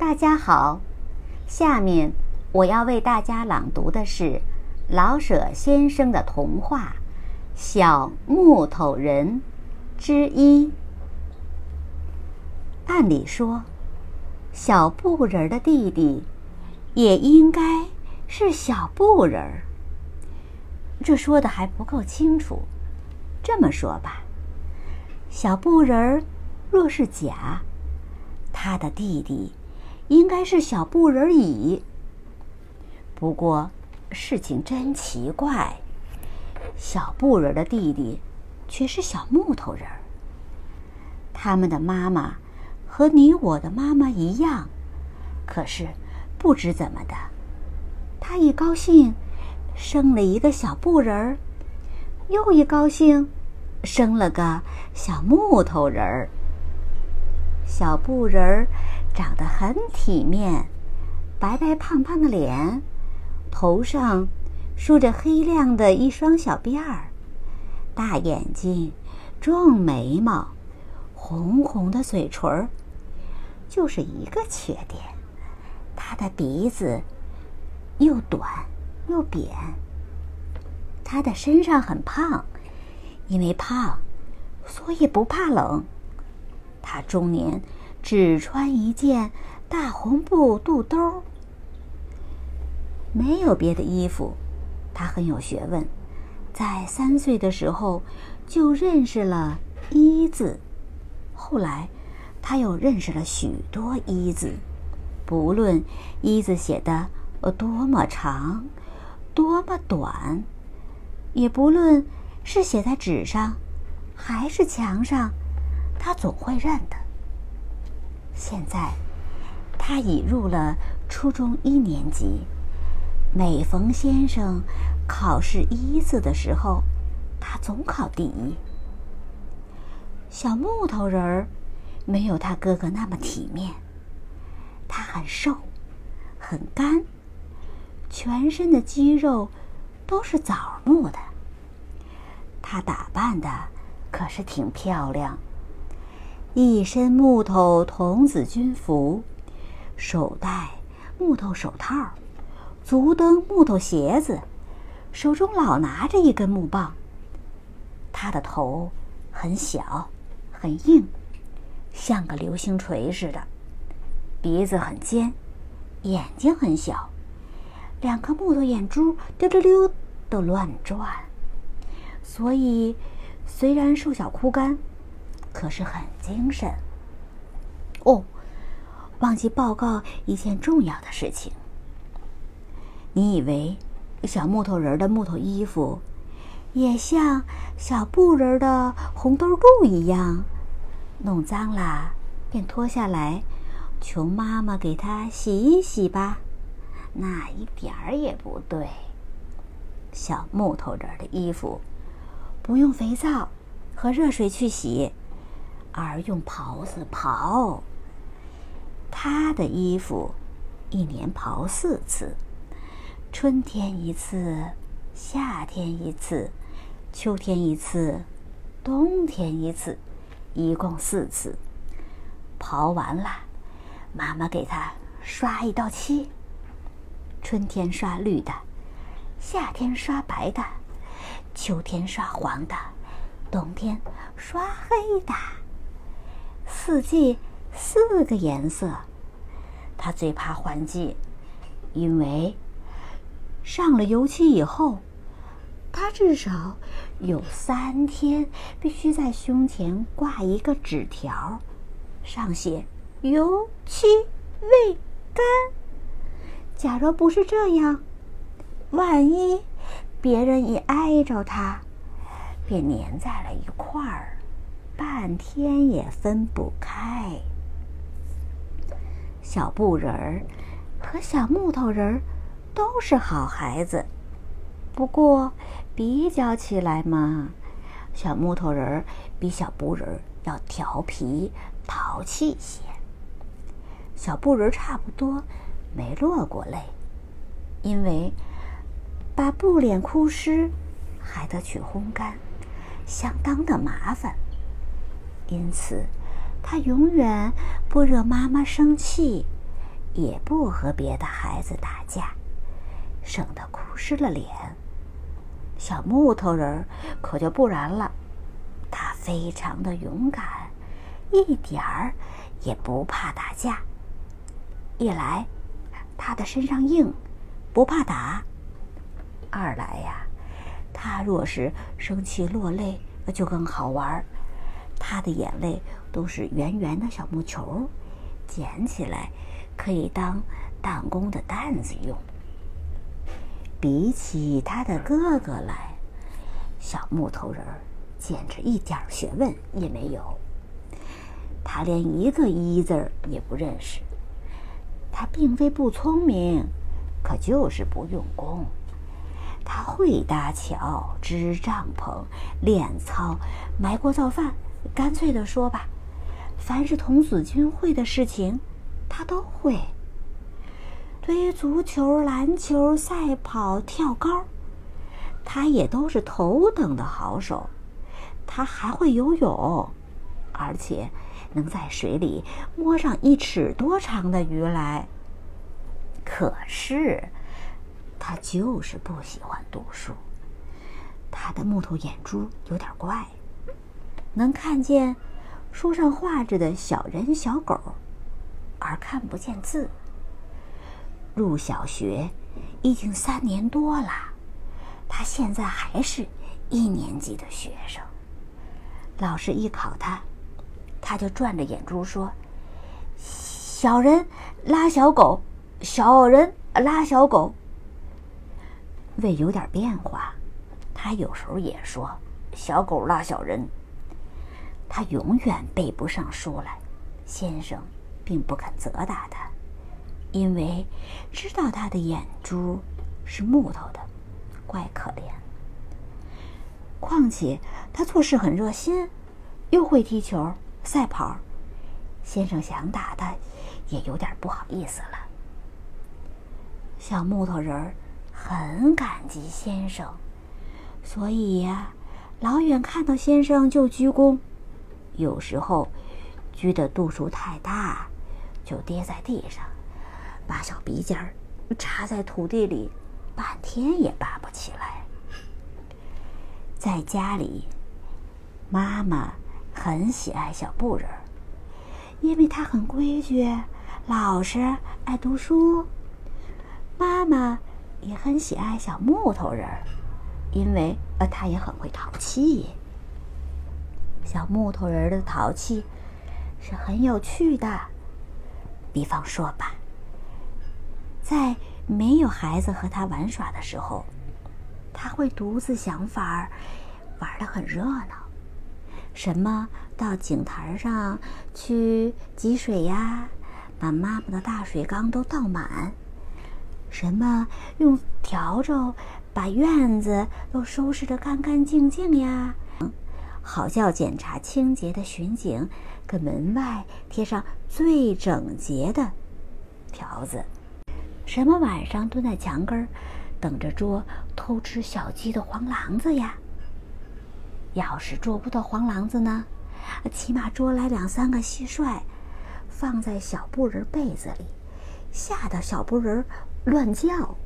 大家好，下面我要为大家朗读的是老舍先生的童话《小木头人》之一。按理说，小布人的弟弟也应该是小布人儿。这说的还不够清楚。这么说吧，小布人儿若是甲，他的弟弟应该是小布人乙。不过事情真奇怪，小布人的弟弟却是小木头人儿。他们的妈妈和你我的妈妈一样，可是不知怎么的，他一高兴。生了一个小布人儿，又一高兴，生了个小木头人儿。小布人儿长得很体面，白白胖胖的脸，头上梳着黑亮的一双小辫儿，大眼睛，重眉毛，红红的嘴唇儿。就是一个缺点，他的鼻子又短。又扁，他的身上很胖，因为胖，所以不怕冷。他终年只穿一件大红布肚兜，没有别的衣服。他很有学问，在三岁的时候就认识了“一”字，后来他又认识了许多“一”字，不论“一”字写的多么长。多么短，也不论是写在纸上，还是墙上，他总会认的。现在，他已入了初中一年级。每逢先生考试一字的时候，他总考第一。小木头人儿没有他哥哥那么体面，他很瘦，很干。全身的肌肉都是枣木的。他打扮的可是挺漂亮，一身木头童子军服，手戴木头手套，足蹬木头鞋子，手中老拿着一根木棒。他的头很小，很硬，像个流星锤似的，鼻子很尖，眼睛很小。两颗木头眼珠溜溜溜的乱转，所以虽然瘦小枯干，可是很精神。哦，忘记报告一件重要的事情。你以为小木头人的木头衣服也像小布人的红兜布一样，弄脏了便脱下来，求妈妈给他洗一洗吧？那一点儿也不对。小木头人的衣服不用肥皂和热水去洗，而用刨子刨。他的衣服一年刨四次：春天一次，夏天一次，秋天一次，冬天一次，一共四次。刨完了，妈妈给他刷一道漆。春天刷绿的，夏天刷白的，秋天刷黄的，冬天刷黑的。四季四个颜色。他最怕换季，因为上了油漆以后，他至少有三天必须在胸前挂一个纸条，上写“油漆未干”。假若不是这样，万一别人一挨着他，便粘在了一块儿，半天也分不开。小布人儿和小木头人儿都是好孩子，不过比较起来嘛，小木头人儿比小布人儿要调皮淘气些。小布人差不多。没落过泪，因为把布脸哭湿，还得去烘干，相当的麻烦。因此，他永远不惹妈妈生气，也不和别的孩子打架，省得哭湿了脸。小木头人可就不然了，他非常的勇敢，一点儿也不怕打架。一来，他的身上硬，不怕打；二来呀，他若是生气落泪，那就更好玩儿。他的眼泪都是圆圆的小木球，捡起来可以当弹弓的弹子用。比起他的哥哥来，小木头人儿简直一点学问也没有。他连一个“一”字儿也不认识。他并非不聪明，可就是不用功。他会搭桥、支帐篷、练操、埋锅造饭。干脆的说吧，凡是童子军会的事情，他都会。对于足球、篮球、赛跑、跳高，他也都是头等的好手。他还会游泳，而且。能在水里摸上一尺多长的鱼来。可是，他就是不喜欢读书。他的木头眼珠有点怪，能看见书上画着的小人小狗，而看不见字。入小学已经三年多了，他现在还是一年级的学生。老师一考他。他就转着眼珠说：“小人拉小狗，小人拉小狗。”为有点变化，他有时候也说：“小狗拉小人。”他永远背不上书来，先生并不肯责打他，因为知道他的眼珠是木头的，怪可怜。况且他做事很热心，又会踢球。赛跑，先生想打他，也有点不好意思了。小木头人儿很感激先生，所以呀，老远看到先生就鞠躬。有时候鞠的度数太大，就跌在地上，把小鼻尖插在土地里，半天也拔不起来。在家里，妈妈。很喜爱小布人，因为他很规矩、老实、爱读书。妈妈也很喜爱小木头人，因为呃，他也很会淘气。小木头人的淘气是很有趣的。比方说吧，在没有孩子和他玩耍的时候，他会独自想法儿，玩的很热闹。什么到井台上去汲水呀？把妈妈的大水缸都倒满。什么用笤帚把院子都收拾得干干净净呀？好叫检查清洁的巡警给门外贴上最整洁的条子。什么晚上蹲在墙根儿等着捉偷吃小鸡的黄狼子呀？要是捉不到黄狼子呢，起码捉来两三个蟋蟀，放在小布人被子里，吓得小布人乱叫。